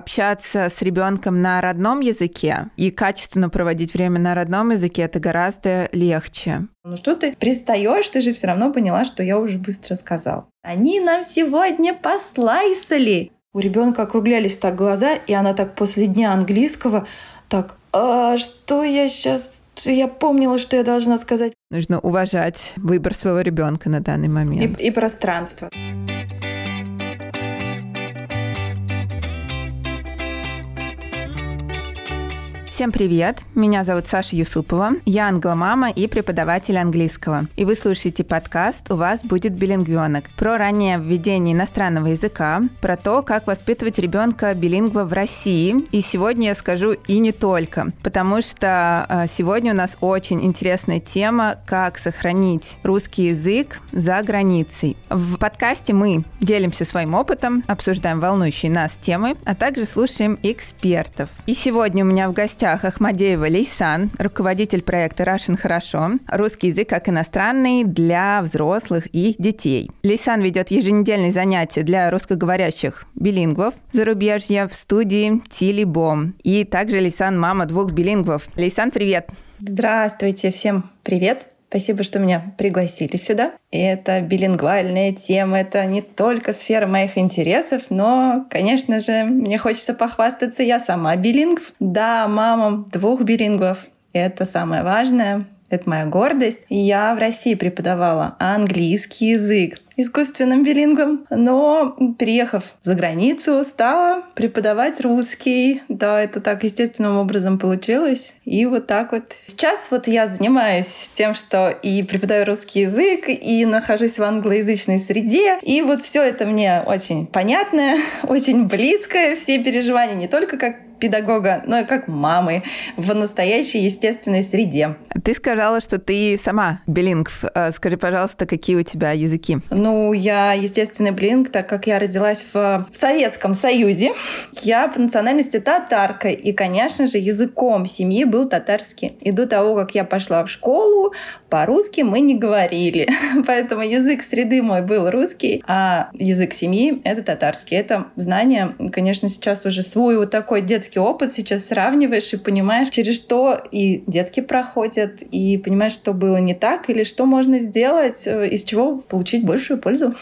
общаться с ребенком на родном языке и качественно проводить время на родном языке это гораздо легче. Ну что ты пристаешь, ты же все равно поняла, что я уже быстро сказал. Они нам сегодня послайсали. У ребенка округлялись так глаза, и она так после дня английского так, а что я сейчас я помнила, что я должна сказать. Нужно уважать выбор своего ребенка на данный момент. И, и пространство. Всем привет! Меня зовут Саша Юсупова. Я англомама и преподаватель английского. И вы слушаете подкаст «У вас будет билингвенок» про раннее введение иностранного языка, про то, как воспитывать ребенка билингва в России. И сегодня я скажу и не только, потому что а, сегодня у нас очень интересная тема, как сохранить русский язык за границей. В подкасте мы делимся своим опытом, обсуждаем волнующие нас темы, а также слушаем экспертов. И сегодня у меня в гостях гостях Ахмадеева Лейсан, руководитель проекта Russian Хорошо, русский язык как иностранный для взрослых и детей. Лейсан ведет еженедельные занятия для русскоговорящих билингвов зарубежья в студии Тили Бом. И также Лейсан мама двух билингвов. Лейсан, привет! Здравствуйте, всем привет! Спасибо, что меня пригласили сюда. И это билингвальная тема, это не только сфера моих интересов, но, конечно же, мне хочется похвастаться, я сама билингв. Да, мама двух билингвов. Это самое важное. Это моя гордость. Я в России преподавала английский язык искусственным билингвом, но приехав за границу, стала преподавать русский. Да, это так естественным образом получилось. И вот так вот. Сейчас вот я занимаюсь тем, что и преподаю русский язык, и нахожусь в англоязычной среде. И вот все это мне очень понятное, очень близкое, все переживания не только как педагога, но и как мамы в настоящей естественной среде. Ты сказала, что ты сама билингв. Э, скажи, пожалуйста, какие у тебя языки? Ну, я естественный билингв, так как я родилась в, в Советском Союзе. Я по национальности татарка, и, конечно же, языком семьи был татарский. И до того, как я пошла в школу, по-русски мы не говорили. Поэтому язык среды мой был русский, а язык семьи — это татарский. Это знание, конечно, сейчас уже свой вот такой детский детский опыт сейчас сравниваешь и понимаешь, через что и детки проходят, и понимаешь, что было не так, или что можно сделать, э, из чего получить большую пользу.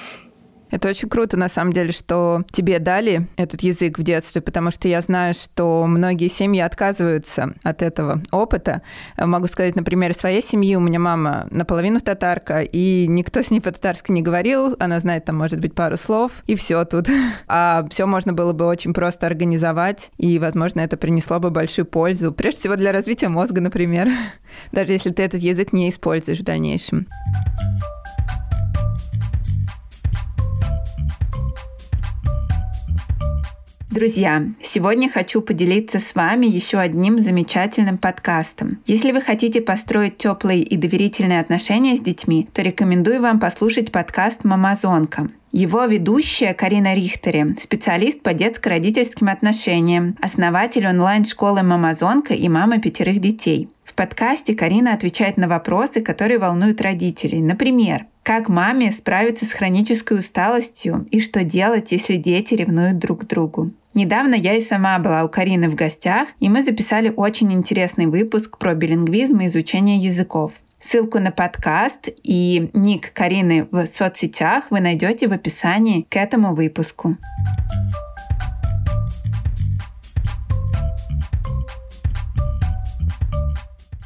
Это очень круто, на самом деле, что тебе дали этот язык в детстве, потому что я знаю, что многие семьи отказываются от этого опыта. Могу сказать, например, своей семьи. У меня мама наполовину татарка, и никто с ней по-татарски не говорил. Она знает там, может быть, пару слов, и все тут. А все можно было бы очень просто организовать, и, возможно, это принесло бы большую пользу. Прежде всего для развития мозга, например, даже если ты этот язык не используешь в дальнейшем. Друзья, сегодня хочу поделиться с вами еще одним замечательным подкастом. Если вы хотите построить теплые и доверительные отношения с детьми, то рекомендую вам послушать подкаст «Мамазонка». Его ведущая Карина Рихтере, специалист по детско-родительским отношениям, основатель онлайн-школы «Мамазонка» и мама пятерых детей. В подкасте Карина отвечает на вопросы, которые волнуют родителей. Например, как маме справиться с хронической усталостью и что делать, если дети ревнуют друг к другу. Недавно я и сама была у Карины в гостях, и мы записали очень интересный выпуск про билингвизм и изучение языков. Ссылку на подкаст и ник Карины в соцсетях вы найдете в описании к этому выпуску.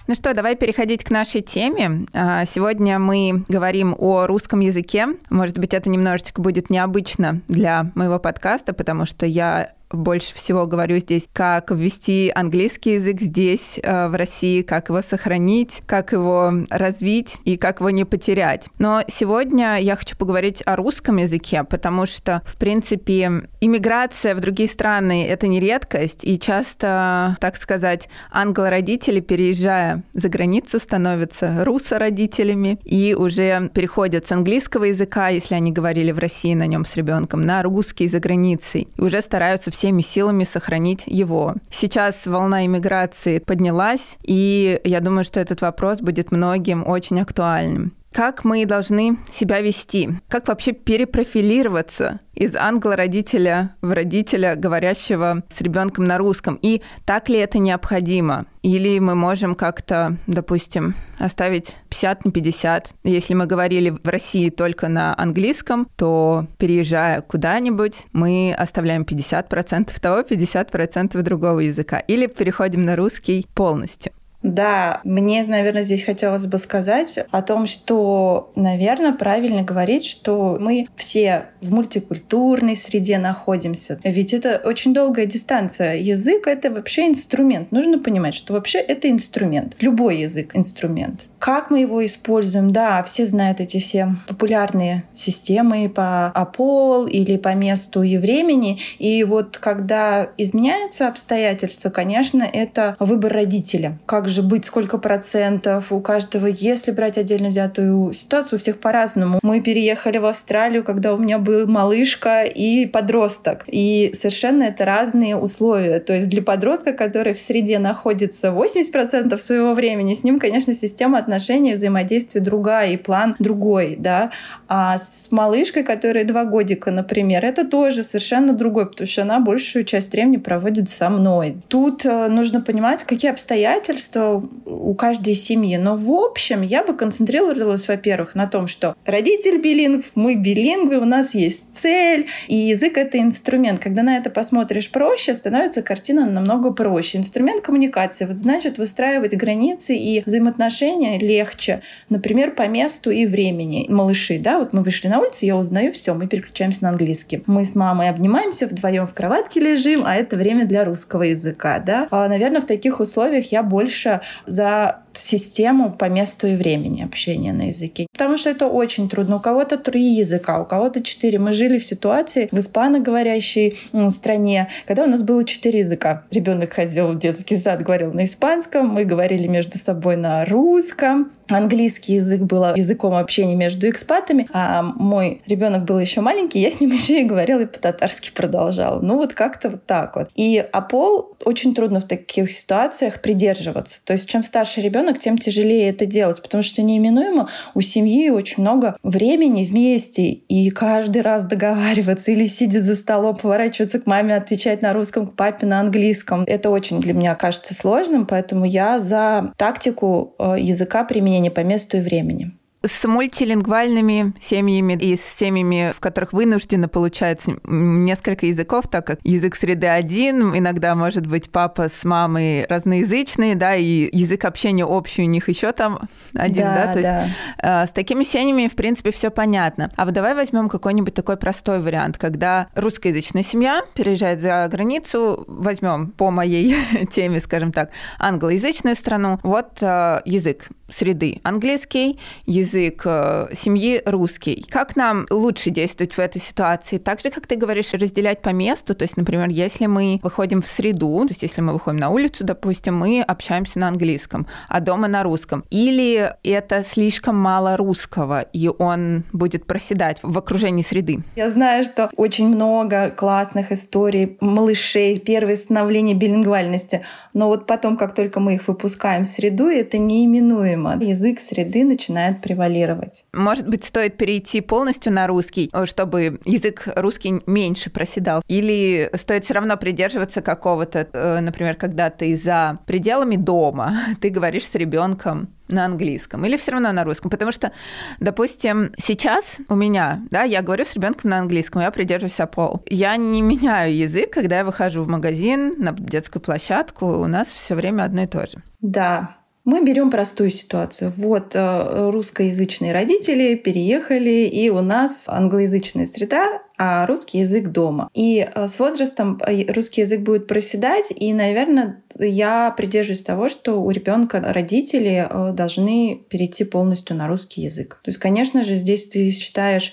Ну что, давай переходить к нашей теме. А, сегодня мы говорим о русском языке. Может быть, это немножечко будет необычно для моего подкаста, потому что я больше всего говорю здесь, как ввести английский язык здесь, э, в России, как его сохранить, как его развить и как его не потерять. Но сегодня я хочу поговорить о русском языке, потому что, в принципе, иммиграция в другие страны — это не редкость, и часто, так сказать, англо-родители, переезжая за границу, становятся руссо-родителями и уже переходят с английского языка, если они говорили в России на нем с ребенком, на русский за границей, и уже стараются все всеми силами сохранить его. Сейчас волна иммиграции поднялась, и я думаю, что этот вопрос будет многим очень актуальным. Как мы должны себя вести, как вообще перепрофилироваться из англа-родителя в родителя, говорящего с ребенком на русском. И так ли это необходимо? Или мы можем как-то, допустим, оставить 50 на 50. Если мы говорили в России только на английском, то переезжая куда-нибудь, мы оставляем 50% того, 50% другого языка. Или переходим на русский полностью. Да, мне, наверное, здесь хотелось бы сказать о том, что, наверное, правильно говорить, что мы все в мультикультурной среде находимся. Ведь это очень долгая дистанция. Язык — это вообще инструмент. Нужно понимать, что вообще это инструмент. Любой язык — инструмент. Как мы его используем? Да, все знают эти все популярные системы по АПОЛ или по месту и времени. И вот когда изменяется обстоятельства, конечно, это выбор родителя. Как же быть, сколько процентов у каждого. Если брать отдельно взятую ситуацию, у всех по-разному. Мы переехали в Австралию, когда у меня был малышка и подросток. И совершенно это разные условия. То есть для подростка, который в среде находится 80% своего времени, с ним, конечно, система отношений, взаимодействия другая и план другой, да. А с малышкой, которая два годика, например, это тоже совершенно другой, потому что она большую часть времени проводит со мной. Тут э, нужно понимать, какие обстоятельства у каждой семьи. Но в общем я бы концентрировалась, во-первых, на том, что родитель билингв, мы билингвы, у нас есть цель, и язык — это инструмент. Когда на это посмотришь проще, становится картина намного проще. Инструмент коммуникации. Вот значит, выстраивать границы и взаимоотношения легче. Например, по месту и времени. Малыши, да, вот мы вышли на улицу, я узнаю, все, мы переключаемся на английский. Мы с мамой обнимаемся, вдвоем в кроватке лежим, а это время для русского языка, да. А, наверное, в таких условиях я больше за систему по месту и времени общения на языке. Потому что это очень трудно. У кого-то три языка, у кого-то четыре. Мы жили в ситуации в испаноговорящей стране, когда у нас было четыре языка. Ребенок ходил в детский сад, говорил на испанском, мы говорили между собой на русском. Английский язык был языком общения между экспатами, а мой ребенок был еще маленький, я с ним еще и говорила и по-татарски продолжала. Ну вот как-то вот так вот. И а пол очень трудно в таких ситуациях придерживаться. То есть чем старше ребенок, тем тяжелее это делать, потому что неименуемо у семьи очень много времени вместе, и каждый раз договариваться или сидя за столом, поворачиваться к маме, отвечать на русском, к папе на английском. Это очень для меня кажется сложным, поэтому я за тактику э, языка применения не по месту и времени с мультилингвальными семьями и с семьями, в которых вынуждено получается несколько языков, так как язык среды один, иногда может быть папа с мамой разноязычные, да, и язык общения общий у них еще там один, да, да? то да. есть э, с такими семьями, в принципе, все понятно. А вот давай возьмем какой-нибудь такой простой вариант, когда русскоязычная семья переезжает за границу, возьмем по моей теме, скажем так, англоязычную страну, вот э, язык среды английский, язык э, семьи русский. Как нам лучше действовать в этой ситуации? Так же, как ты говоришь, разделять по месту, то есть, например, если мы выходим в среду, то есть если мы выходим на улицу, допустим, мы общаемся на английском, а дома на русском. Или это слишком мало русского, и он будет проседать в окружении среды? Я знаю, что очень много классных историй малышей, первое становление билингвальности, но вот потом, как только мы их выпускаем в среду, это неименуемо проблема. Язык среды начинает превалировать. Может быть, стоит перейти полностью на русский, чтобы язык русский меньше проседал? Или стоит все равно придерживаться какого-то, э, например, когда ты за пределами дома, ты говоришь с ребенком на английском или все равно на русском? Потому что, допустим, сейчас у меня, да, я говорю с ребенком на английском, я придерживаюсь пол. Я не меняю язык, когда я выхожу в магазин, на детскую площадку, у нас все время одно и то же. Да, мы берем простую ситуацию. Вот э, русскоязычные родители переехали, и у нас англоязычная среда, а русский язык дома. И э, с возрастом э, русский язык будет проседать, и, наверное, я придерживаюсь того, что у ребенка родители э, должны перейти полностью на русский язык. То есть, конечно же, здесь ты считаешь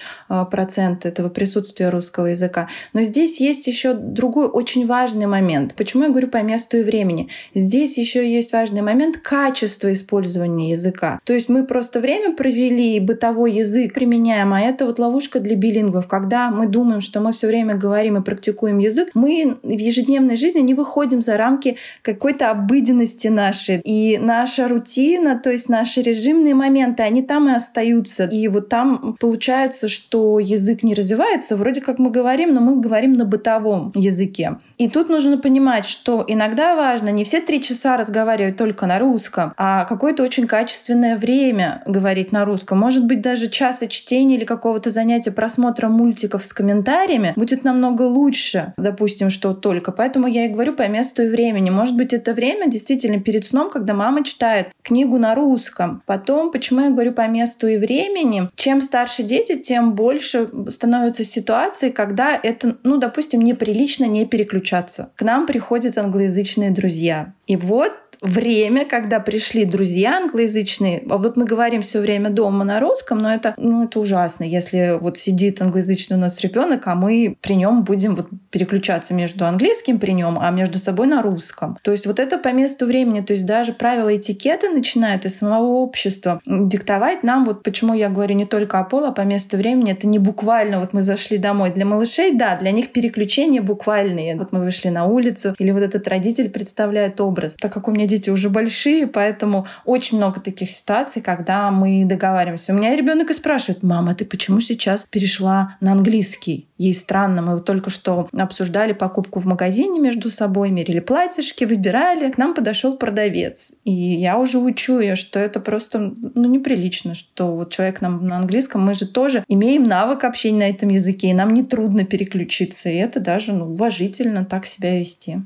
процент этого присутствия русского языка. Но здесь есть еще другой очень важный момент. Почему я говорю по месту и времени? Здесь еще есть важный момент качества использования языка. То есть мы просто время провели, бытовой язык применяем, а это вот ловушка для билингвов, когда мы думаем, думаем, что мы все время говорим и практикуем язык, мы в ежедневной жизни не выходим за рамки какой-то обыденности нашей. И наша рутина, то есть наши режимные моменты, они там и остаются. И вот там получается, что язык не развивается. Вроде как мы говорим, но мы говорим на бытовом языке. И тут нужно понимать, что иногда важно не все три часа разговаривать только на русском, а какое-то очень качественное время говорить на русском. Может быть, даже часа чтения или какого-то занятия просмотра мультиков с комментариями будет намного лучше, допустим, что только. Поэтому я и говорю по месту и времени. Может быть, это время действительно перед сном, когда мама читает книгу на русском. Потом, почему я говорю по месту и времени? Чем старше дети, тем больше становится ситуации, когда это, ну, допустим, неприлично не переключаться. К нам приходят англоязычные друзья. И вот время, когда пришли друзья англоязычные, а вот мы говорим все время дома на русском, но это, ну, это ужасно, если вот сидит англоязычный у нас ребенок, а мы при нем будем вот переключаться между английским при нем, а между собой на русском. То есть вот это по месту времени, то есть даже правила этикета начинают из самого общества диктовать нам, вот почему я говорю не только о пол, а по месту времени, это не буквально вот мы зашли домой. Для малышей, да, для них переключения буквальные. Вот мы вышли на улицу, или вот этот родитель представляет образ. Так как у меня дети уже большие, поэтому очень много таких ситуаций, когда мы договариваемся. У меня ребенок и спрашивает, мама, ты почему сейчас перешла на английский? Ей странно, мы вот только что обсуждали покупку в магазине между собой, мерили платьишки, выбирали. К нам подошел продавец. И я уже учу ее, что это просто ну, неприлично, что вот человек нам на английском, мы же тоже имеем навык общения на этом языке, и нам не трудно переключиться. И это даже ну, уважительно так себя вести.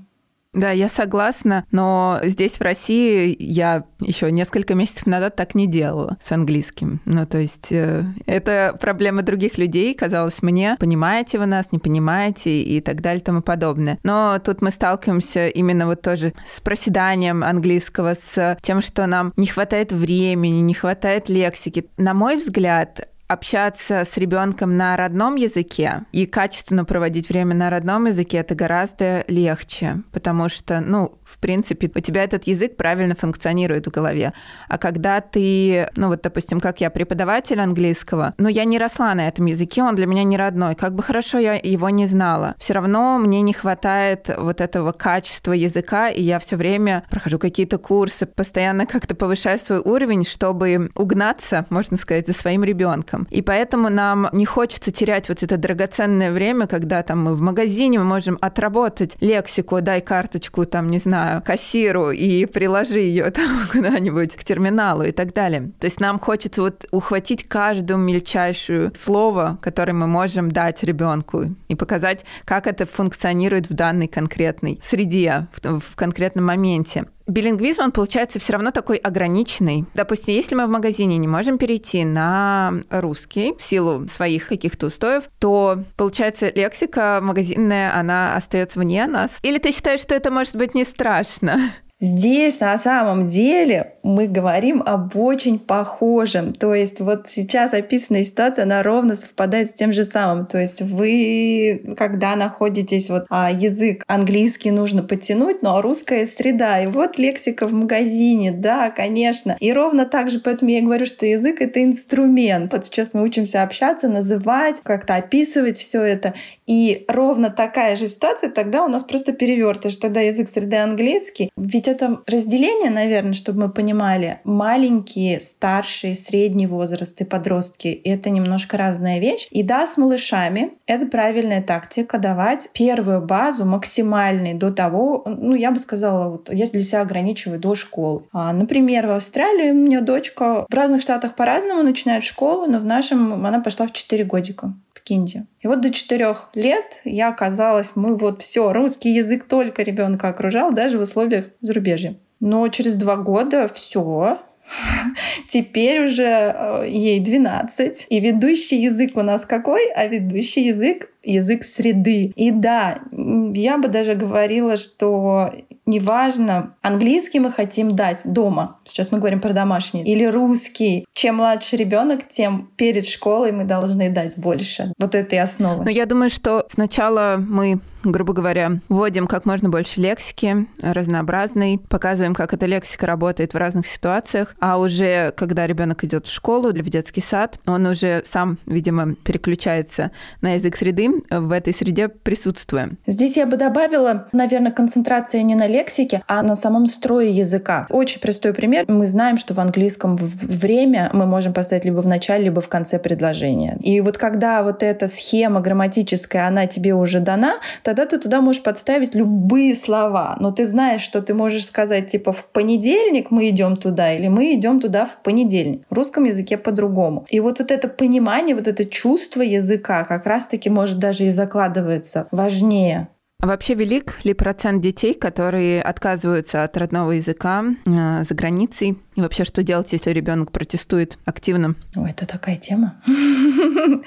Да, я согласна, но здесь в России я еще несколько месяцев назад так не делала с английским. Ну, то есть э, это проблема других людей, казалось мне. Понимаете вы нас, не понимаете и так далее и тому подобное. Но тут мы сталкиваемся именно вот тоже с проседанием английского, с тем, что нам не хватает времени, не хватает лексики. На мой взгляд, общаться с ребенком на родном языке и качественно проводить время на родном языке это гораздо легче, потому что, ну, в принципе, у тебя этот язык правильно функционирует в голове. А когда ты, ну вот, допустим, как я преподаватель английского, но я не росла на этом языке, он для меня не родной. Как бы хорошо я его не знала, все равно мне не хватает вот этого качества языка, и я все время прохожу какие-то курсы, постоянно как-то повышаю свой уровень, чтобы угнаться, можно сказать, за своим ребенком. И поэтому нам не хочется терять вот это драгоценное время, когда там мы в магазине мы можем отработать лексику, дай карточку, там, не знаю, знаю, кассиру и приложи ее там куда-нибудь к терминалу и так далее. То есть нам хочется вот ухватить каждую мельчайшую слово, которое мы можем дать ребенку и показать, как это функционирует в данной конкретной среде, в, в конкретном моменте. Билингвизм, он получается все равно такой ограниченный. Допустим, если мы в магазине не можем перейти на русский в силу своих каких-то устоев, то, получается, лексика магазинная, она остается вне нас. Или ты считаешь, что это может быть не страшно? Здесь на самом деле мы говорим об очень похожем. То есть вот сейчас описанная ситуация, она ровно совпадает с тем же самым. То есть вы, когда находитесь, вот а, язык английский нужно подтянуть, но русская среда. И вот лексика в магазине, да, конечно. И ровно так же, поэтому я говорю, что язык — это инструмент. Вот сейчас мы учимся общаться, называть, как-то описывать все это. И ровно такая же ситуация, тогда у нас просто перевертыш. Тогда язык среды английский. Ведь это разделение, наверное, чтобы мы понимали, маленькие, старшие, средний возраст и подростки — это немножко разная вещь. И да, с малышами это правильная тактика давать первую базу максимальной до того, ну, я бы сказала, вот я для себя ограничиваю до школы. А, например, в Австралии у меня дочка в разных штатах по-разному начинает школу, но в нашем она пошла в 4 годика Кинде. И вот до четырех лет я оказалась, мы вот все, русский язык только ребенка окружал, даже в условиях зарубежья. Но через два года все, Теперь уже э, ей 12. И ведущий язык у нас какой? А ведущий язык язык среды. И да, я бы даже говорила, что неважно, английский мы хотим дать дома. Сейчас мы говорим про домашний. Или русский. Чем младше ребенок, тем перед школой мы должны дать больше вот этой основы. Но я думаю, что сначала мы грубо говоря, вводим как можно больше лексики, разнообразной, показываем, как эта лексика работает в разных ситуациях, а уже когда ребенок идет в школу или в детский сад, он уже сам, видимо, переключается на язык среды, в этой среде присутствуя. Здесь я бы добавила, наверное, концентрация не на лексике, а на самом строе языка. Очень простой пример. Мы знаем, что в английском время мы можем поставить либо в начале, либо в конце предложения. И вот когда вот эта схема грамматическая, она тебе уже дана, тогда ты туда можешь подставить любые слова. Но ты знаешь, что ты можешь сказать, типа, в понедельник мы идем туда, или мы идем туда в понедельник. В русском языке по-другому. И вот, вот это понимание, вот это чувство языка как раз-таки может даже и закладывается важнее а вообще велик ли процент детей, которые отказываются от родного языка э, за границей? И вообще, что делать, если ребенок протестует активно? Ой, это такая тема.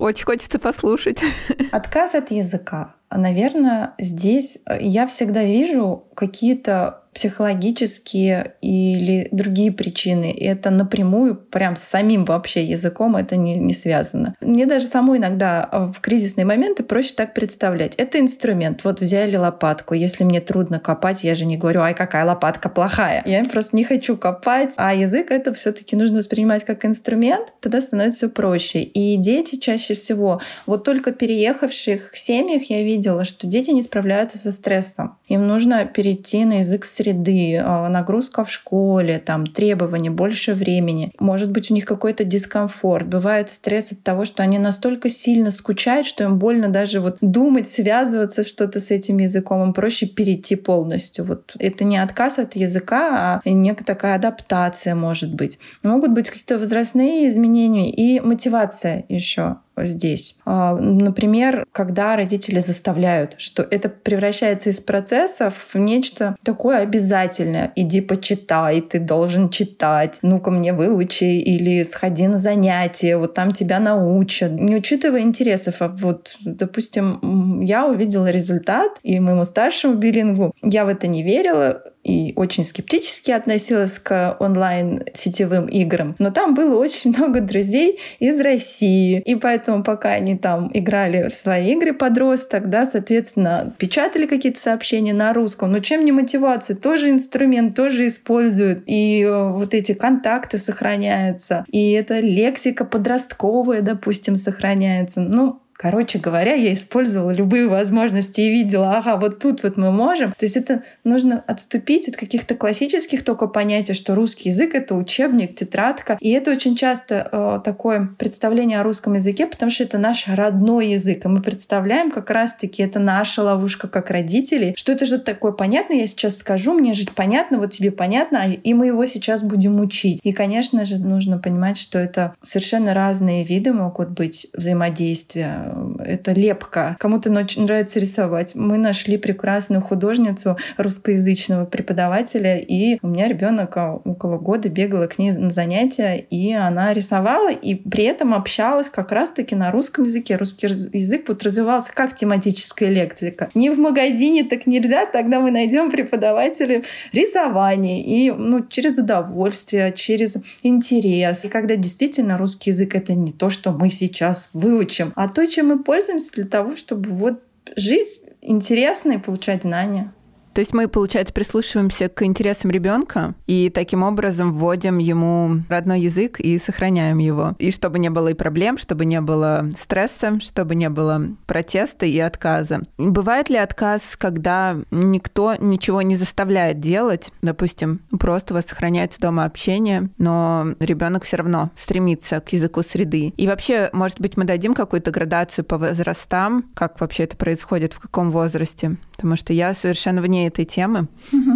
Очень хочется послушать. Отказ от языка. Наверное, здесь я всегда вижу какие-то психологические или другие причины. И это напрямую, прям с самим вообще языком это не, не связано. Мне даже самой иногда э, в кризисные моменты проще так представлять. Это инструмент. Вот взяли лопатку. Если мне трудно копать, я же не говорю, ай, какая лопатка плохая. Я просто не хочу копать. А язык это все таки нужно воспринимать как инструмент, тогда становится все проще. И дети чаще всего, вот только переехавших семьях я видела, что дети не справляются со стрессом. Им нужно перейти на язык среды, а, нагрузка в школе, там требования, больше времени. Может быть, у них какой-то дискомфорт. Бывает стресс от того, что они настолько сильно скучают, что им больно даже вот думать, связываться что-то с этим языком. Им проще перейти полностью. Вот это не отказ от языка, а некая такая адаптация может быть. Могут быть какие-то возрастные изменения и мотивация еще здесь. А, например, когда родители заставляют, что это превращается из процессов в нечто такое обязательное. Иди почитай, ты должен читать, ну-ка мне выучи, или сходи на занятия, вот там тебя научат. Не учитывая интересов, а вот, допустим, я увидела результат, и моему старшему билингу я в это не верила, и очень скептически относилась к онлайн-сетевым играм. Но там было очень много друзей из России. И поэтому, пока они там играли в свои игры подросток, да, соответственно, печатали какие-то сообщения на русском. Но чем не мотивация? Тоже инструмент, тоже используют. И э, вот эти контакты сохраняются. И эта лексика подростковая, допустим, сохраняется. Ну, Короче говоря, я использовала любые возможности и видела, ага, вот тут вот мы можем. То есть это нужно отступить от каких-то классических только понятий, что русский язык — это учебник, тетрадка. И это очень часто э, такое представление о русском языке, потому что это наш родной язык. И мы представляем как раз-таки, это наша ловушка как родителей, что это что-то такое понятное, я сейчас скажу, мне жить понятно, вот тебе понятно, и мы его сейчас будем учить. И, конечно же, нужно понимать, что это совершенно разные виды могут быть взаимодействия это лепка. Кому-то нравится рисовать. Мы нашли прекрасную художницу русскоязычного преподавателя, и у меня ребенок а, около года бегала к ней на занятия, и она рисовала, и при этом общалась как раз-таки на русском языке. Русский язык вот развивался как тематическая лексика. Не в магазине так нельзя, тогда мы найдем преподавателя рисования и ну, через удовольствие, через интерес. И когда действительно русский язык это не то, что мы сейчас выучим, а то, чем мы пользуемся для того, чтобы вот жить интересно и получать знания. То есть мы, получается, прислушиваемся к интересам ребенка и таким образом вводим ему родной язык и сохраняем его. И чтобы не было и проблем, чтобы не было стресса, чтобы не было протеста и отказа. Бывает ли отказ, когда никто ничего не заставляет делать? Допустим, просто у вас сохраняется дома общение, но ребенок все равно стремится к языку среды. И вообще, может быть, мы дадим какую-то градацию по возрастам, как вообще это происходит, в каком возрасте? Потому что я совершенно вне этой темы. Угу.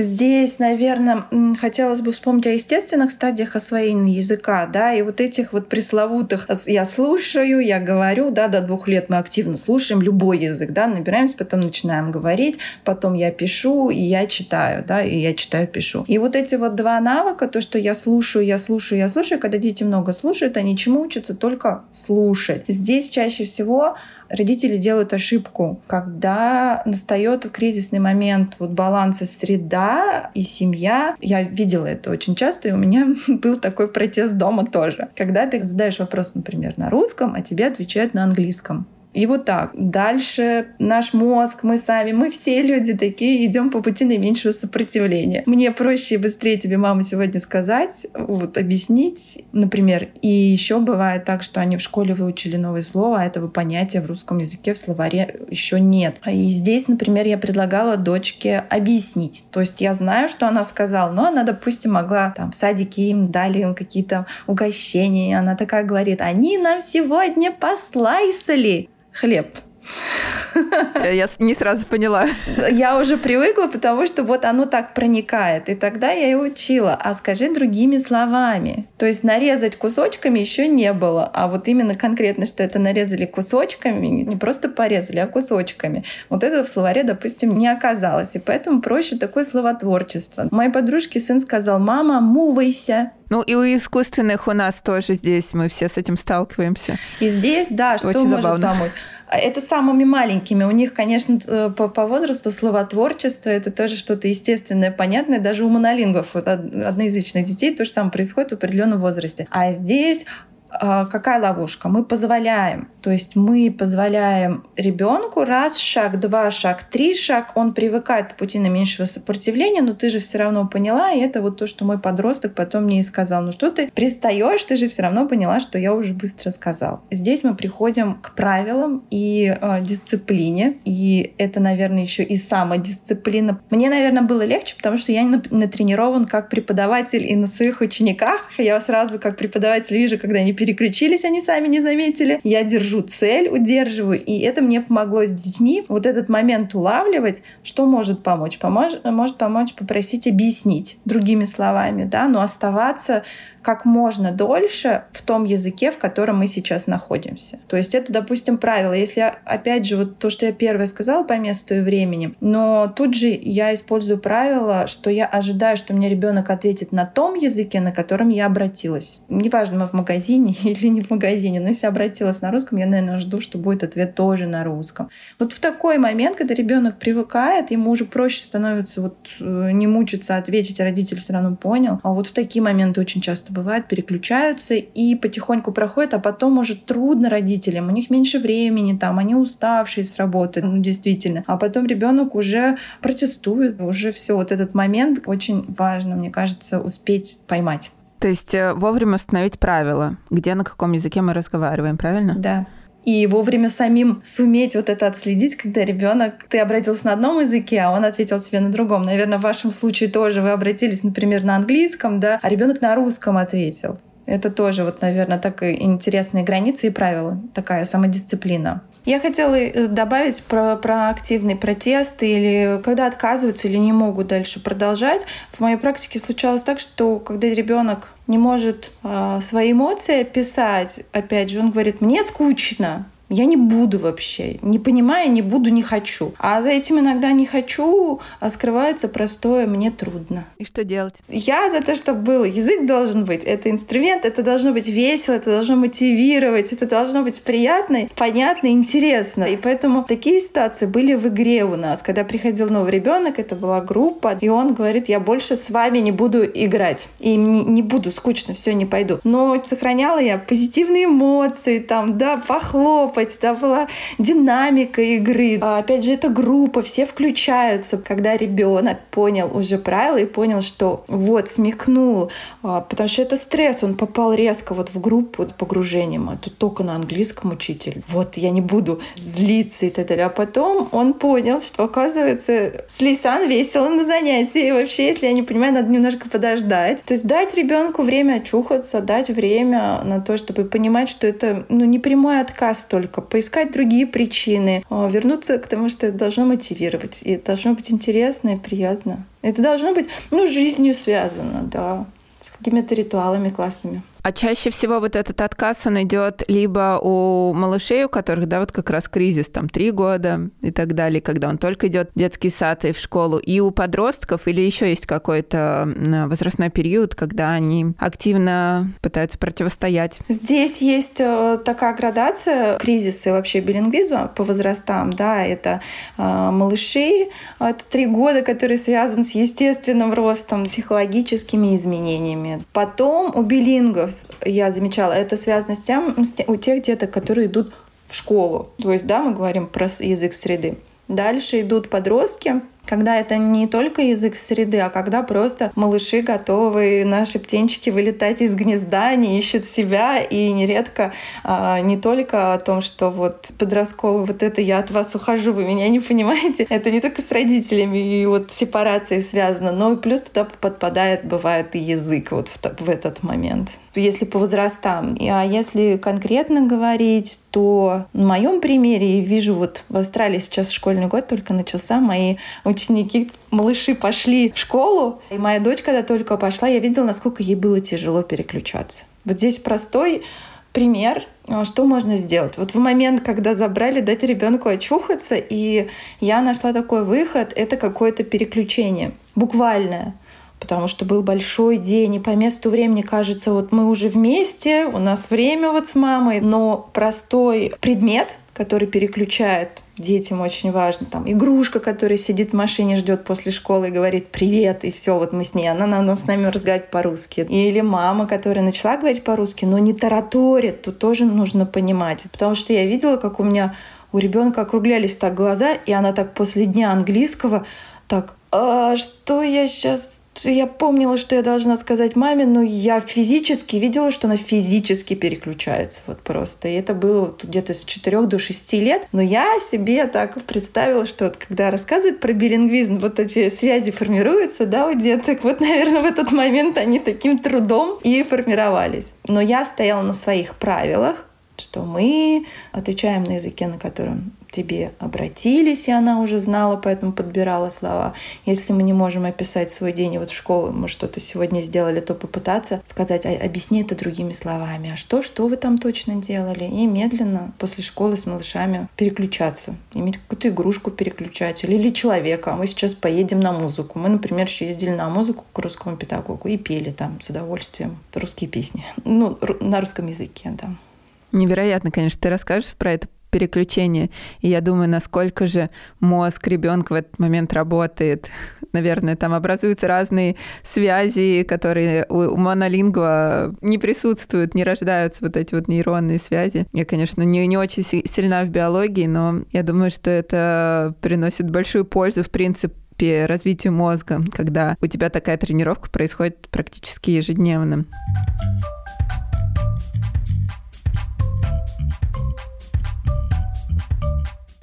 Здесь, наверное, хотелось бы вспомнить о естественных стадиях освоения языка, да, и вот этих вот пресловутых «я слушаю, я говорю», да, до двух лет мы активно слушаем любой язык, да, набираемся, потом начинаем говорить, потом я пишу, и я читаю, да, и я читаю, пишу. И вот эти вот два навыка, то, что я слушаю, я слушаю, я слушаю, когда дети много слушают, они чему учатся? Только слушать. Здесь чаще всего родители делают ошибку, когда настает кризисный момент вот баланса среда и семья. Я видела это очень часто, и у меня был такой протест дома тоже. Когда ты задаешь вопрос, например, на русском, а тебе отвечают на английском. И вот так. Дальше наш мозг, мы сами, мы все люди такие, идем по пути наименьшего сопротивления. Мне проще и быстрее тебе мама сегодня сказать, вот объяснить, например. И еще бывает так, что они в школе выучили новое слово, а этого понятия в русском языке в словаре еще нет. И здесь, например, я предлагала дочке объяснить. То есть я знаю, что она сказала, но она, допустим, могла там в садике им дали им какие-то угощения, и она такая говорит, они нам сегодня послайсали хлеб. Я не сразу поняла. Я уже привыкла, потому что вот оно так проникает. И тогда я и учила. А скажи другими словами. То есть нарезать кусочками еще не было. А вот именно конкретно, что это нарезали кусочками, не просто порезали, а кусочками. Вот этого в словаре, допустим, не оказалось. И поэтому проще такое словотворчество. Моей подружке сын сказал, мама, мувайся. Ну и у искусственных у нас тоже здесь мы все с этим сталкиваемся. И здесь, да, Очень что забавно. может помочь? Это самыми маленькими. У них, конечно, э, по, по возрасту словотворчество — это тоже что-то естественное, понятное. Даже у монолингов, вот одноязычных детей, то же самое происходит в определенном возрасте. А здесь какая ловушка? Мы позволяем. То есть мы позволяем ребенку раз шаг, два шаг, три шаг, он привыкает по пути наименьшего сопротивления, но ты же все равно поняла, и это вот то, что мой подросток потом мне и сказал. Ну что ты пристаешь, ты же все равно поняла, что я уже быстро сказал. Здесь мы приходим к правилам и э, дисциплине, и это, наверное, еще и самодисциплина. Мне, наверное, было легче, потому что я натренирован как преподаватель и на своих учениках. Я сразу как преподаватель вижу, когда они переключились, они сами не заметили. Я держу цель, удерживаю, и это мне помогло с детьми вот этот момент улавливать, что может помочь. Помож, может помочь попросить объяснить другими словами, да, но оставаться как можно дольше в том языке, в котором мы сейчас находимся. То есть это, допустим, правило. Если, опять же, вот то, что я первое сказала по месту и времени, но тут же я использую правило, что я ожидаю, что мне ребенок ответит на том языке, на котором я обратилась. Неважно, мы в магазине или не в магазине, но если обратилась на русском, я, наверное, жду, что будет ответ тоже на русском. Вот в такой момент, когда ребенок привыкает, ему уже проще становится вот э, не мучиться ответить, а родитель все равно понял. А вот в такие моменты очень часто бывает, переключаются и потихоньку проходят, а потом уже трудно родителям, у них меньше времени, там, они уставшие с работы, ну, действительно. А потом ребенок уже протестует, уже все, вот этот момент очень важно, мне кажется, успеть поймать. То есть э, вовремя установить правила, где на каком языке мы разговариваем, правильно? Да и вовремя самим суметь вот это отследить, когда ребенок, ты обратился на одном языке, а он ответил тебе на другом. Наверное, в вашем случае тоже вы обратились, например, на английском, да, а ребенок на русском ответил. Это тоже, вот, наверное, так и интересные границы и правила, такая самодисциплина. Я хотела э, добавить про, про активный протест или когда отказываются или не могут дальше продолжать. В моей практике случалось так, что когда ребенок не может э, свои эмоции описать, опять же, он говорит, мне скучно, я не буду вообще. Не понимая, не буду, не хочу. А за этим иногда не хочу, а скрывается простое «мне трудно». И что делать? Я за то, чтобы был. Язык должен быть. Это инструмент, это должно быть весело, это должно мотивировать, это должно быть приятно, понятно, интересно. И поэтому такие ситуации были в игре у нас. Когда приходил новый ребенок, это была группа, и он говорит, я больше с вами не буду играть. И не, не буду, скучно, все, не пойду. Но сохраняла я позитивные эмоции, там, да, похлоп, хлопать, да, была динамика игры. А, опять же, это группа, все включаются. Когда ребенок понял уже правила и понял, что вот, смекнул, а, потому что это стресс, он попал резко вот в группу с погружением, а тут только на английском учитель. Вот, я не буду злиться и так далее. А потом он понял, что, оказывается, с Лейсан весело на занятии. И вообще, если я не понимаю, надо немножко подождать. То есть дать ребенку время очухаться, дать время на то, чтобы понимать, что это ну, не прямой отказ только только поискать другие причины, а, вернуться к тому, что это должно мотивировать, и должно быть интересно и приятно. Это должно быть, ну, жизнью связано, да, с какими-то ритуалами классными. А чаще всего вот этот отказ, он идет либо у малышей, у которых, да, вот как раз кризис, там, три года и так далее, когда он только идет в детский сад и в школу, и у подростков, или еще есть какой-то возрастной период, когда они активно пытаются противостоять? Здесь есть э, такая градация кризиса вообще билингвизма по возрастам, да, это э, малыши, это три года, которые связаны с естественным ростом, психологическими изменениями. Потом у билингов я замечала, это связано с тем, у тех деток, которые идут в школу. То есть, да, мы говорим про язык среды. Дальше идут подростки, когда это не только язык среды, а когда просто малыши готовы, наши птенчики вылетать из гнезда, они ищут себя, и нередко а, не только о том, что вот подростковый, вот это я от вас ухожу, вы меня не понимаете, это не только с родителями и вот сепарацией связано, но и плюс туда подпадает, бывает, и язык вот в, в этот момент если по возрастам. А если конкретно говорить, то на моем примере я вижу, вот в Австралии сейчас школьный год только начался, мои ученики, малыши пошли в школу, и моя дочь, когда только пошла, я видела, насколько ей было тяжело переключаться. Вот здесь простой пример, а, что можно сделать. Вот в момент, когда забрали, дать ребенку очухаться, и я нашла такой выход, это какое-то переключение, буквальное потому что был большой день, и по месту времени кажется, вот мы уже вместе, у нас время вот с мамой, но простой предмет, который переключает детям очень важно. Там игрушка, которая сидит в машине, ждет после школы и говорит привет, и все, вот мы с ней, она, она с нами разговаривает по-русски. Или мама, которая начала говорить по-русски, но не тараторит, тут тоже нужно понимать. Потому что я видела, как у меня у ребенка округлялись так глаза, и она так после дня английского так, а что я сейчас я помнила, что я должна сказать маме, но я физически видела, что она физически переключается вот просто. И это было вот где-то с 4 до 6 лет. Но я себе так представила, что вот когда рассказывают про билингвизм, вот эти связи формируются, да, у деток. Вот, наверное, в этот момент они таким трудом и формировались. Но я стояла на своих правилах, что мы отвечаем на языке, на котором тебе обратились, и она уже знала, поэтому подбирала слова. Если мы не можем описать свой день, и вот в школу мы что-то сегодня сделали, то попытаться сказать, а, объясни это другими словами. А что, что вы там точно делали? И медленно после школы с малышами переключаться. Иметь какую-то игрушку переключатель или человека. Мы сейчас поедем на музыку. Мы, например, еще ездили на музыку к русскому педагогу и пели там с удовольствием русские песни. Ну, на русском языке, да. Невероятно, конечно, ты расскажешь про это переключение. И я думаю, насколько же мозг ребенка в этот момент работает. Наверное, там образуются разные связи, которые у монолингва не присутствуют, не рождаются вот эти вот нейронные связи. Я, конечно, не, не очень сильна в биологии, но я думаю, что это приносит большую пользу, в принципе, развитию мозга, когда у тебя такая тренировка происходит практически ежедневно.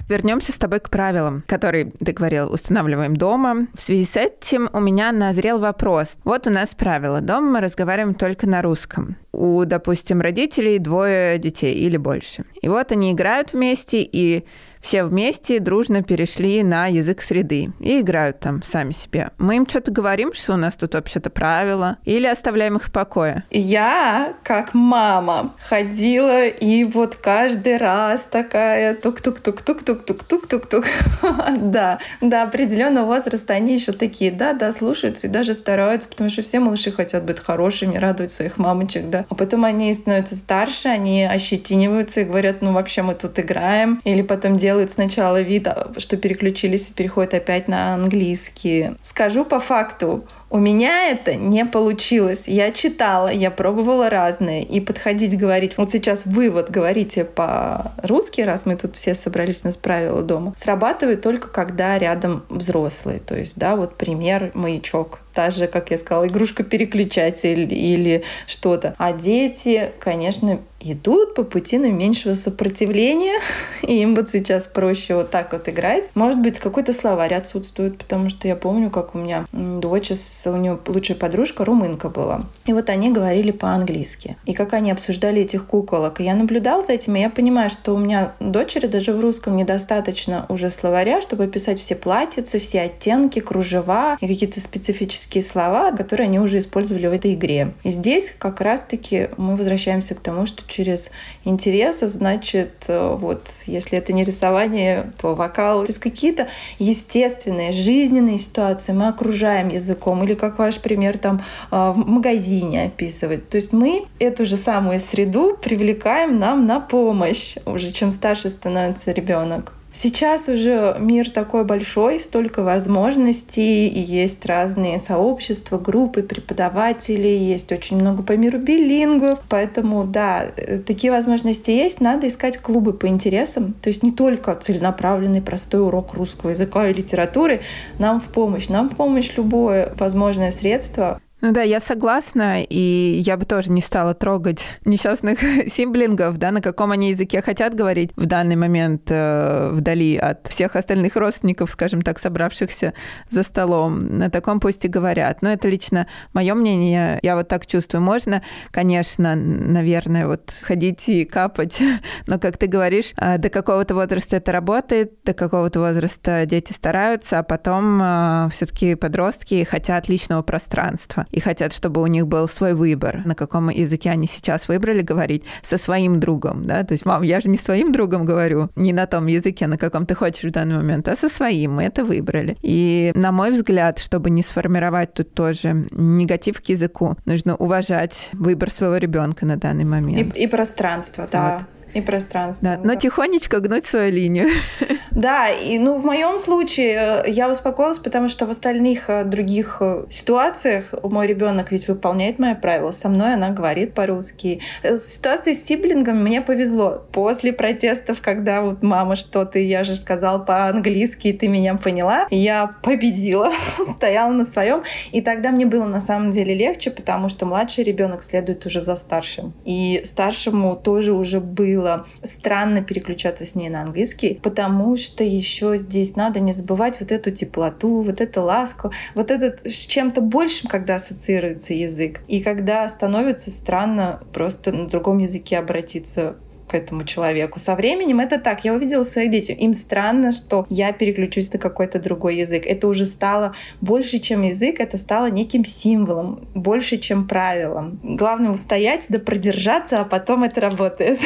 Вернемся с тобой к правилам, которые, ты говорил, устанавливаем дома. В связи с этим у меня назрел вопрос. Вот у нас правило. Дома мы разговариваем только на русском. У, допустим, родителей двое детей или больше. И вот они играют вместе, и все вместе дружно перешли на язык среды и играют там сами себе. Мы им что-то говорим, что у нас тут вообще-то правила, или оставляем их в покое? Я, как мама, ходила и вот каждый раз такая тук-тук-тук-тук-тук-тук-тук-тук-тук. Да, до определенного возраста они еще такие, да, да, слушаются и даже стараются, потому что все малыши хотят быть хорошими, радовать своих мамочек, да. А потом они становятся старше, они ощетиниваются и говорят, ну вообще мы тут играем, или потом делают делают сначала вид, а, что переключились и переходят опять на английский. Скажу по факту, у меня это не получилось. Я читала, я пробовала разные. И подходить, говорить, вот сейчас вы вот говорите по-русски, раз мы тут все собрались, у нас правила дома, срабатывает только когда рядом взрослые. То есть, да, вот пример, маячок. Та же, как я сказала, игрушка-переключатель или что-то. А дети, конечно, идут по пути наименьшего сопротивления, и им вот сейчас проще вот так вот играть. Может быть, какой-то словарь отсутствует, потому что я помню, как у меня дочь, у нее лучшая подружка румынка была. И вот они говорили по-английски. И как они обсуждали этих куколок. И я наблюдала за этим, и я понимаю, что у меня дочери даже в русском недостаточно уже словаря, чтобы писать все платьицы, все оттенки, кружева и какие-то специфические слова, которые они уже использовали в этой игре. И здесь как раз-таки мы возвращаемся к тому, что через интерес, значит, э, вот, если это не рисование, то вокал. То есть какие-то естественные, жизненные ситуации мы окружаем языком. Или как ваш пример там э, в магазине описывать. То есть мы эту же самую среду привлекаем нам на помощь уже чем старше становится ребенок Сейчас уже мир такой большой, столько возможностей, и есть разные сообщества, группы преподавателей, есть очень много по миру билингвов. Поэтому, да, э, такие возможности есть. Надо искать клубы по интересам. То есть не только целенаправленный простой урок русского языка и литературы нам в помощь. Нам в помощь любое возможное средство. Ну да, я согласна, и я бы тоже не стала трогать несчастных симблингов, да, на каком они языке хотят говорить в данный момент э, вдали от всех остальных родственников, скажем так, собравшихся за столом. На таком пусть и говорят. Но это лично мое мнение, я вот так чувствую. Можно, конечно, наверное, вот ходить и капать, но, как ты говоришь, э, до какого-то возраста это работает, до какого-то возраста дети стараются, а потом э, все-таки подростки хотят личного пространства и хотят, чтобы у них был свой выбор, на каком языке они сейчас выбрали говорить со своим другом, да, то есть, мам, я же не своим другом говорю, не на том языке, на каком ты хочешь в данный момент, а со своим, мы это выбрали. И, на мой взгляд, чтобы не сформировать тут тоже негатив к языку, нужно уважать выбор своего ребенка на данный момент. И, и пространство, да. Вот и пространство. Да, но да. тихонечко гнуть свою линию. Да, и ну в моем случае э, я успокоилась, потому что в остальных э, других э, ситуациях мой ребенок ведь выполняет мои правила. Со мной она говорит по-русски. Ситуации с сиблингами мне повезло. После протестов, когда вот мама что-то, я же сказал по-английски, ты меня поняла, я победила, стояла на своем. И тогда мне было на самом деле легче, потому что младший ребенок следует уже за старшим. И старшему тоже уже было было странно переключаться с ней на английский, потому что еще здесь надо не забывать вот эту теплоту, вот эту ласку, вот этот с чем-то большим, когда ассоциируется язык. И когда становится странно просто на другом языке обратиться к этому человеку. Со временем это так. Я увидела своих детей. Им странно, что я переключусь на какой-то другой язык. Это уже стало больше, чем язык, это стало неким символом, больше, чем правилом. Главное устоять, да продержаться, а потом это работает.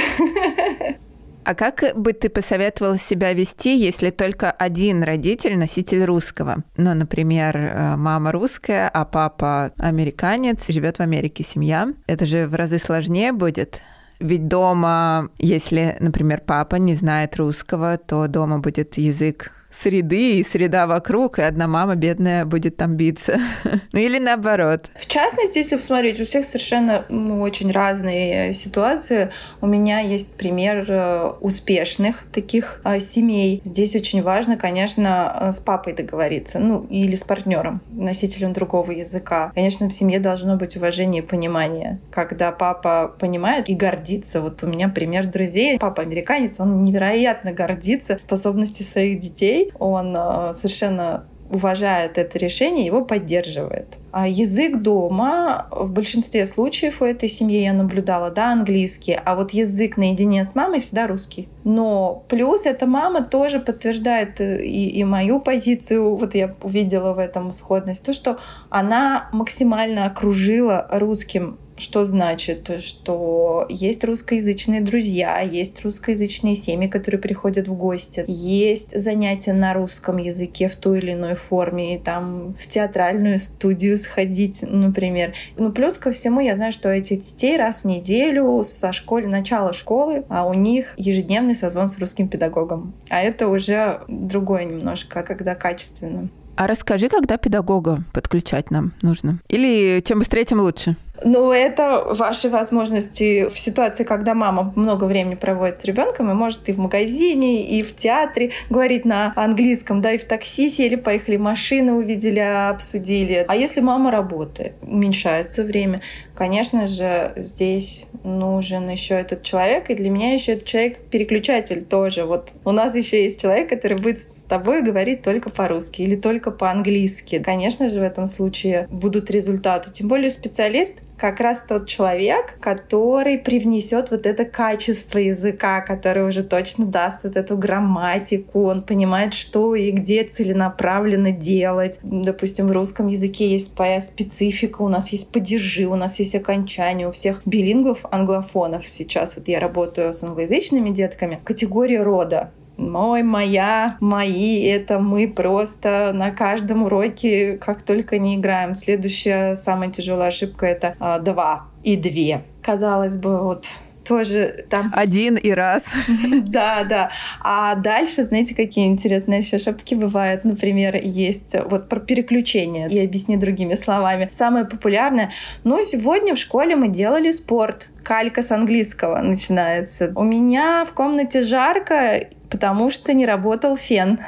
А как бы ты посоветовала себя вести, если только один родитель носитель русского? Ну, например, э, мама русская, а папа американец, живет в Америке семья. Это же в разы сложнее будет. Ведь дома, если, например, папа не знает русского, то дома будет язык среды и среда вокруг, и одна мама бедная будет там биться. ну или наоборот. В частности, если посмотреть, у всех совершенно ну, очень разные ситуации. У меня есть пример э, успешных таких э, семей. Здесь очень важно, конечно, э, с папой договориться, ну или с партнером, носителем другого языка. Конечно, в семье должно быть уважение и понимание. Когда папа понимает и гордится. Вот у меня пример друзей. Папа американец, он невероятно гордится способностью своих детей он э, совершенно уважает это решение, его поддерживает. А язык дома в большинстве случаев у этой семьи я наблюдала, да, английский, а вот язык наедине с мамой всегда русский. Но плюс эта мама тоже подтверждает э, и, и мою позицию, вот я увидела в этом сходность, то, что она максимально окружила русским что значит? Что есть русскоязычные друзья, есть русскоязычные семьи, которые приходят в гости, есть занятия на русском языке в той или иной форме, и там в театральную студию сходить, например. Ну, плюс ко всему, я знаю, что этих детей раз в неделю со школы, начала школы, а у них ежедневный созвон с русским педагогом. А это уже другое немножко, когда качественно. А расскажи, когда педагога подключать нам нужно? Или чем быстрее, тем лучше? Ну, это ваши возможности в ситуации, когда мама много времени проводит с ребенком и может и в магазине, и в театре говорить на английском, да, и в такси сели, поехали, машины увидели, обсудили. А если мама работает, уменьшается время, конечно же, здесь нужен еще этот человек, и для меня еще этот человек переключатель тоже. Вот у нас еще есть человек, который будет с тобой говорить только по-русски или только по-английски. Конечно же, в этом случае будут результаты. Тем более специалист как раз тот человек, который привнесет вот это качество языка, который уже точно даст вот эту грамматику, он понимает, что и где целенаправленно делать. Допустим, в русском языке есть специфика, у нас есть падежи, у нас есть окончания, у всех билингов, англофонов. Сейчас, вот я работаю с англоязычными детками, категория рода мой, моя, мои, это мы просто на каждом уроке как только не играем. Следующая самая тяжелая ошибка — это а, два и две. Казалось бы, вот тоже там... Один и раз. Да, да. А дальше, знаете, какие интересные еще шапки бывают? Например, есть вот про переключение. Я объясню другими словами. Самое популярное. Ну, сегодня в школе мы делали спорт. Калька с английского начинается. У меня в комнате жарко, потому что не работал фен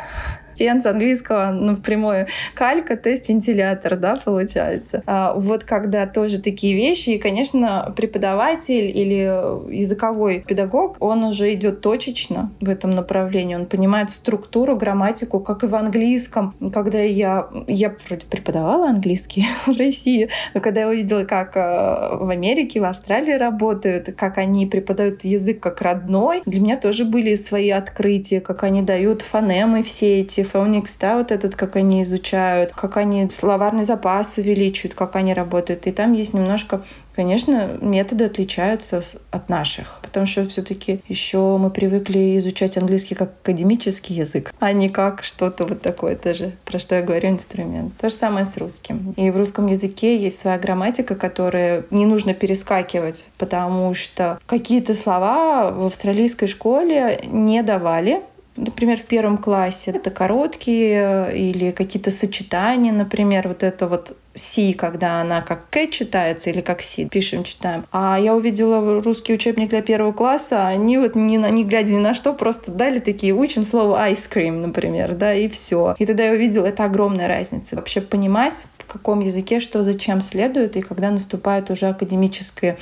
фен с английского напрямую калька, то есть вентилятор, да, получается. А вот когда тоже такие вещи, и, конечно, преподаватель или языковой педагог, он уже идет точечно в этом направлении, он понимает структуру, грамматику, как и в английском. Когда я, я вроде преподавала английский в России, но когда я увидела, как э, в Америке, в Австралии работают, как они преподают язык как родной, для меня тоже были свои открытия, как они дают фонемы все эти, Phoenix, да, вот этот, как они изучают, как они словарный запас увеличивают, как они работают. И там есть немножко Конечно, методы отличаются от наших, потому что все-таки еще мы привыкли изучать английский как академический язык, а не как что-то вот такое тоже, про что я говорю, инструмент. То же самое с русским. И в русском языке есть своя грамматика, которая не нужно перескакивать, потому что какие-то слова в австралийской школе не давали, Например, в первом классе это короткие э, или какие-то сочетания, например, вот это вот си, когда она как к читается или как си, пишем, читаем. А я увидела русский учебник для первого класса, они вот не, на, не глядя ни на что, просто дали такие, учим слово ice cream, например, да, и все. И тогда я увидела, это огромная разница. Вообще понимать, в каком языке что зачем следует, и когда наступает уже академическое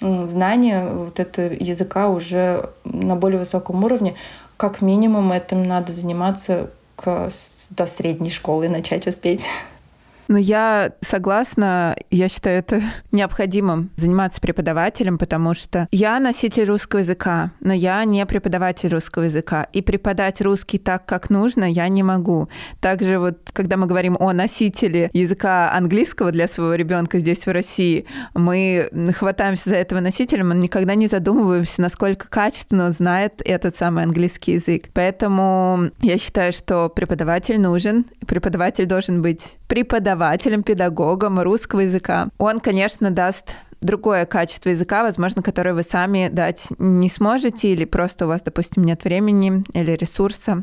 знание вот этого языка уже на более высоком уровне, как минимум этим надо заниматься к, до средней школы начать успеть. Ну, я согласна, я считаю это необходимым заниматься преподавателем, потому что я носитель русского языка, но я не преподаватель русского языка. И преподать русский так, как нужно, я не могу. Также вот, когда мы говорим о носителе языка английского для своего ребенка здесь, в России, мы хватаемся за этого носителя, мы никогда не задумываемся, насколько качественно он знает этот самый английский язык. Поэтому я считаю, что преподаватель нужен, преподаватель должен быть преподавателем педагогом русского языка. Он, конечно, даст другое качество языка, возможно, которое вы сами дать не сможете, или просто у вас, допустим, нет времени или ресурса.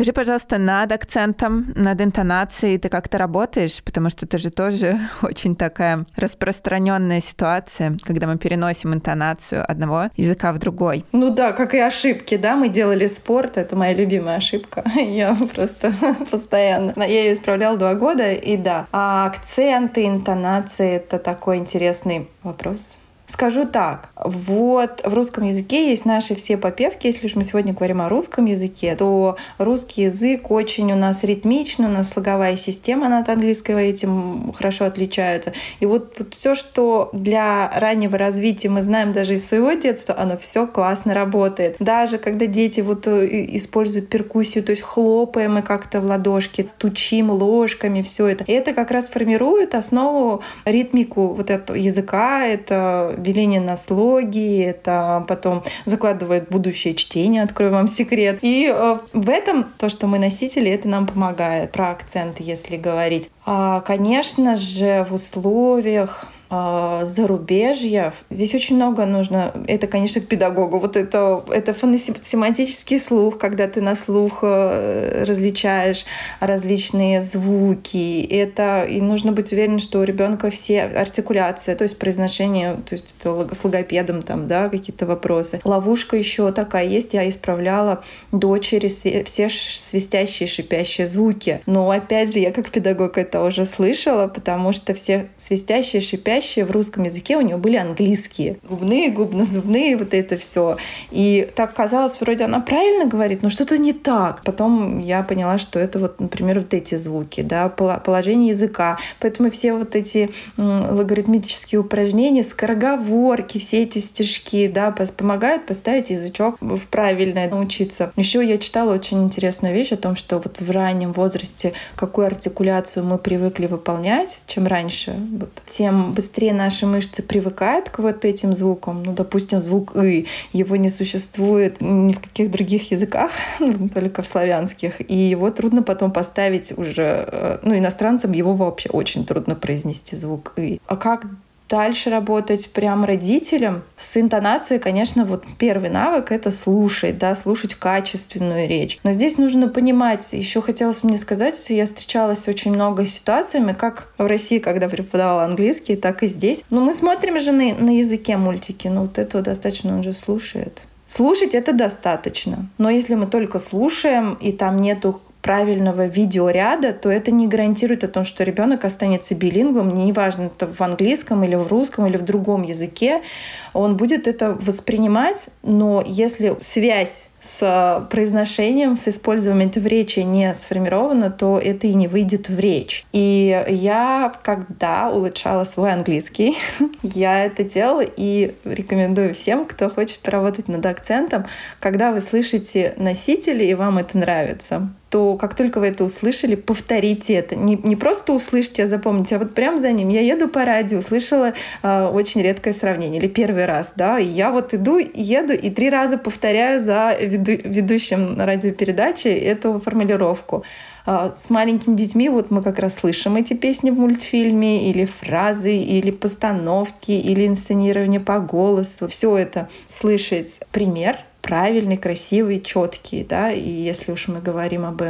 Скажи, пожалуйста, над акцентом, над интонацией ты как-то работаешь? Потому что это же тоже очень такая распространенная ситуация, когда мы переносим интонацию одного языка в другой. Ну да, как и ошибки, да, мы делали спорт, это моя любимая ошибка. Я просто постоянно, я ее исправляла два года, и да. А акценты, интонации — это такой интересный вопрос. Скажу так, вот в русском языке есть наши все попевки. Если уж мы сегодня говорим о русском языке, то русский язык очень у нас ритмичный, у нас слоговая система над английского этим хорошо отличается. И вот, вот все, что для раннего развития мы знаем даже из своего детства, оно все классно работает. Даже когда дети вот э, используют перкуссию, то есть хлопаем мы как-то в ладошки, стучим ложками, все это. И это как раз формирует основу, ритмику вот этого языка, это деление на слоги, это потом закладывает будущее чтение, открою вам секрет. И э, в этом то, что мы носители, это нам помогает. Про акцент, если говорить. А, конечно же, в условиях зарубежья. Здесь очень много нужно. Это, конечно, к педагогу. Вот это, это фоносемантический слух, когда ты на слух э, различаешь различные звуки. Это и нужно быть уверен, что у ребенка все артикуляция, то есть произношение, то есть это с логопедом там, да, какие-то вопросы. Ловушка еще такая есть. Я исправляла дочери все свистящие, шипящие звуки. Но опять же, я как педагог это уже слышала, потому что все свистящие, шипящие говорящие в русском языке у нее были английские. Губные, губно-зубные, вот это все. И так казалось, вроде она правильно говорит, но что-то не так. Потом я поняла, что это вот, например, вот эти звуки, да, положение языка. Поэтому все вот эти логарифмические упражнения, скороговорки, все эти стишки, да, помогают поставить язычок в правильное, научиться. Еще я читала очень интересную вещь о том, что вот в раннем возрасте какую артикуляцию мы привыкли выполнять, чем раньше, вот, тем быстрее быстрее наши мышцы привыкают к вот этим звукам. Ну, допустим, звук «ы», его не существует ни в каких других языках, только в славянских. И его трудно потом поставить уже... Э, ну, иностранцам его вообще очень трудно произнести звук «ы». А как дальше работать прям родителям с интонацией, конечно, вот первый навык — это слушать, да, слушать качественную речь. Но здесь нужно понимать, еще хотелось мне сказать, я встречалась очень много ситуациями, как в России, когда преподавала английский, так и здесь. Но мы смотрим же на, на языке мультики, но вот этого достаточно, он же слушает. Слушать это достаточно. Но если мы только слушаем, и там нету правильного видеоряда, то это не гарантирует о том, что ребенок останется билингвом, неважно, это в английском или в русском или в другом языке, он будет это воспринимать, но если связь с произношением, с использованием это в речи не сформировано, то это и не выйдет в речь. И я, когда улучшала свой английский, я это делала и рекомендую всем, кто хочет поработать над акцентом, когда вы слышите носители и вам это нравится, то как только вы это услышали, повторите это. Не, не просто услышьте, а запомните, а вот прям за ним. Я еду по радио, услышала э, очень редкое сравнение, или первый раз, да, и я вот иду, еду и три раза повторяю за веду, ведущим радиопередачи эту формулировку. Э, с маленькими детьми вот мы как раз слышим эти песни в мультфильме, или фразы, или постановки, или инсценирование по голосу. Все это слышать пример — правильный, красивый, четкий, да, и если уж мы говорим об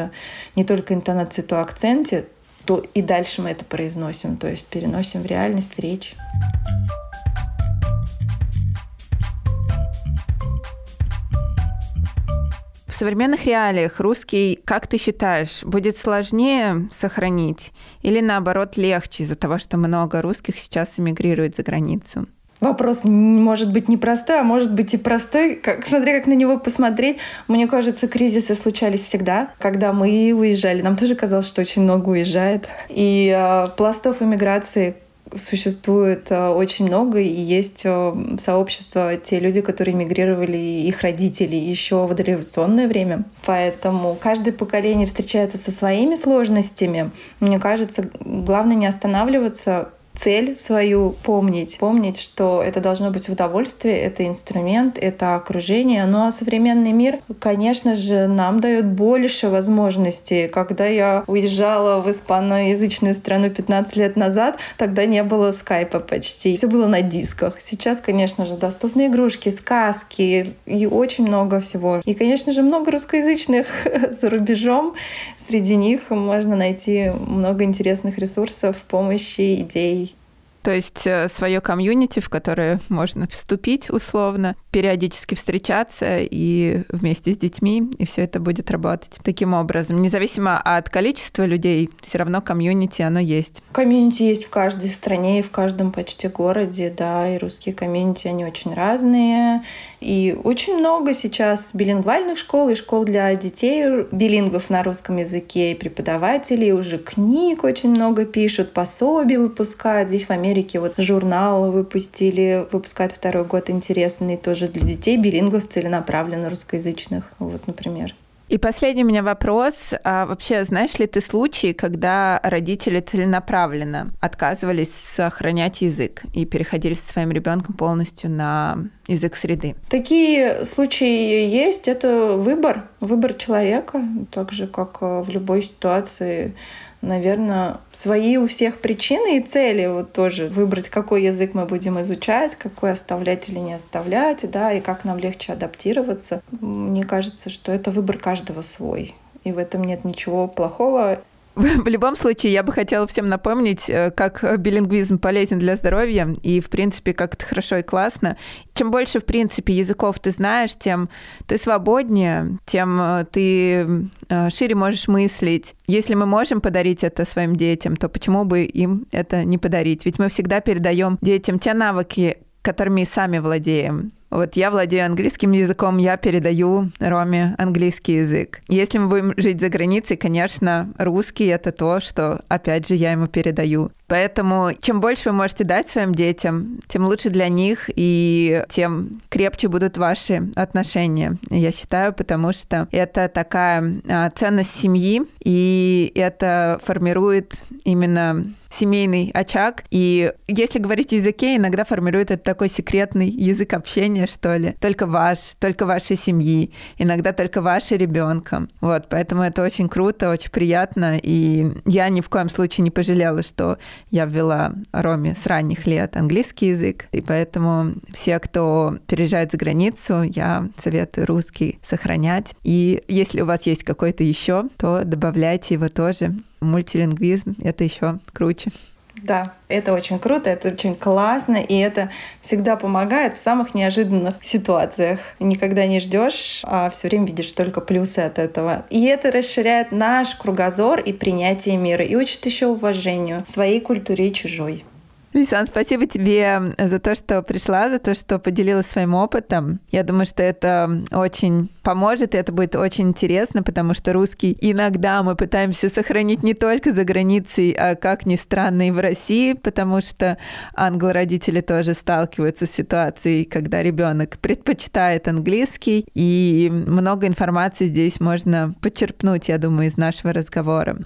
не только интонации, то акценте, то и дальше мы это произносим, то есть переносим в реальность, в речь. В современных реалиях русский, как ты считаешь, будет сложнее сохранить или наоборот легче из-за того, что много русских сейчас эмигрирует за границу? Вопрос может быть непростой, а может быть и простой, как, смотря как на него посмотреть. Мне кажется, кризисы случались всегда. Когда мы уезжали, нам тоже казалось, что очень много уезжает. И э, пластов иммиграции существует э, очень много, и есть э, сообщество, те люди, которые мигрировали, их родители еще в дореволюционное время. Поэтому каждое поколение встречается со своими сложностями. Мне кажется, главное не останавливаться, цель свою помнить. Помнить, что это должно быть удовольствие, это инструмент, это окружение. Ну а современный мир, конечно же, нам дает больше возможностей. Когда я уезжала в испаноязычную страну 15 лет назад, тогда не было скайпа почти. Все было на дисках. Сейчас, конечно же, доступны игрушки, сказки и очень много всего. И, конечно же, много русскоязычных за рубежом. Среди них можно найти много интересных ресурсов, помощи, идей то есть э, свое комьюнити, в которое можно вступить условно, периодически встречаться и вместе с детьми, и все это будет работать таким образом. Независимо от количества людей, все равно комьюнити, оно есть. Комьюнити есть в каждой стране и в каждом почти городе, да, и русские комьюнити, они очень разные. И очень много сейчас билингвальных школ и школ для детей, билингвов на русском языке, и преподавателей, уже книг очень много пишут, пособий выпускают. Здесь в Америке вот журнал выпустили, выпускают второй год интересный тоже для детей, билингвов целенаправленно русскоязычных, вот, например. И последний у меня вопрос. А вообще, знаешь ли ты случаи, когда родители целенаправленно отказывались сохранять язык и переходили со своим ребенком полностью на язык среды? Такие случаи есть. Это выбор, выбор человека, так же, как э, в любой ситуации наверное, свои у всех причины и цели вот тоже выбрать, какой язык мы будем изучать, какой оставлять или не оставлять, да, и как нам легче адаптироваться. Мне кажется, что это выбор каждого свой. И в этом нет ничего плохого. В любом случае, я бы хотела всем напомнить, э, как билингвизм полезен для здоровья, и, в принципе, как это хорошо и классно. Чем больше, в принципе, языков ты знаешь, тем ты свободнее, тем э, ты э, шире можешь мыслить. Если мы можем подарить это своим детям, то почему бы им это не подарить? Ведь мы всегда передаем детям те навыки, которыми сами владеем. Вот я владею английским языком, я передаю Роме английский язык. Если мы будем жить за границей, конечно, русский — это то, что, опять же, я ему передаю. Поэтому чем больше вы можете дать своим детям, тем лучше для них и тем крепче будут ваши отношения, я считаю, потому что это такая а, ценность семьи, и это формирует именно семейный очаг. И если говорить о языке, иногда формирует это такой секретный язык общения, что ли. Только ваш, только вашей семьи, иногда только вашей ребенка. Вот, поэтому это очень круто, очень приятно. И я ни в коем случае не пожалела, что я ввела Роме с ранних лет английский язык. И поэтому все, кто переезжает за границу, я советую русский сохранять. И если у вас есть какой-то еще, то добавляйте его тоже мультилингвизм — это еще круче. Да, это очень круто, это очень классно, и это всегда помогает в самых неожиданных ситуациях. Никогда не ждешь, а все время видишь только плюсы от этого. И это расширяет наш кругозор и принятие мира, и учит еще уважению своей культуре и чужой. Лисан, спасибо тебе за то, что пришла, за то, что поделилась своим опытом. Я думаю, что это очень поможет, и это будет очень интересно, потому что русский иногда мы пытаемся сохранить не только за границей, а, как ни странно, и в России, потому что англо-родители тоже сталкиваются с ситуацией, когда ребенок предпочитает английский, и много информации здесь можно почерпнуть, я думаю, из нашего разговора.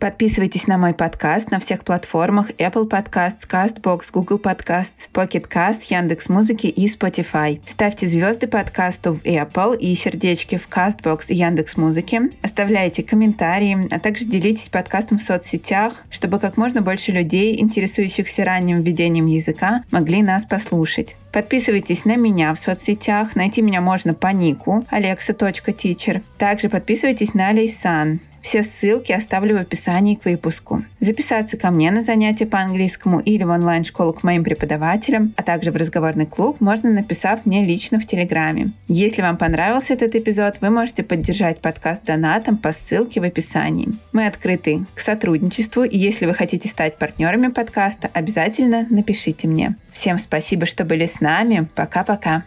Подписывайтесь на мой подкаст на всех платформах Apple Podcasts, CastBox, Google Podcasts, Pocket Cast, Яндекс Музыки и Spotify. Ставьте звезды подкасту в Apple и сердечки в CastBox и Яндекс Музыки. Оставляйте комментарии, а также делитесь подкастом в соцсетях, чтобы как можно больше людей, интересующихся ранним введением языка, могли нас послушать. Подписывайтесь на меня в соцсетях. Найти меня можно по нику alexa.teacher. Также подписывайтесь на Лейсан. Все ссылки оставлю в описании к выпуску. Записаться ко мне на занятия по английскому или в онлайн-школу к моим преподавателям, а также в разговорный клуб можно написав мне лично в Телеграме. Если вам понравился этот эпизод, вы можете поддержать подкаст донатом по ссылке в описании. Мы открыты к сотрудничеству, и если вы хотите стать партнерами подкаста, обязательно напишите мне. Всем спасибо, что были с нами. Пока-пока.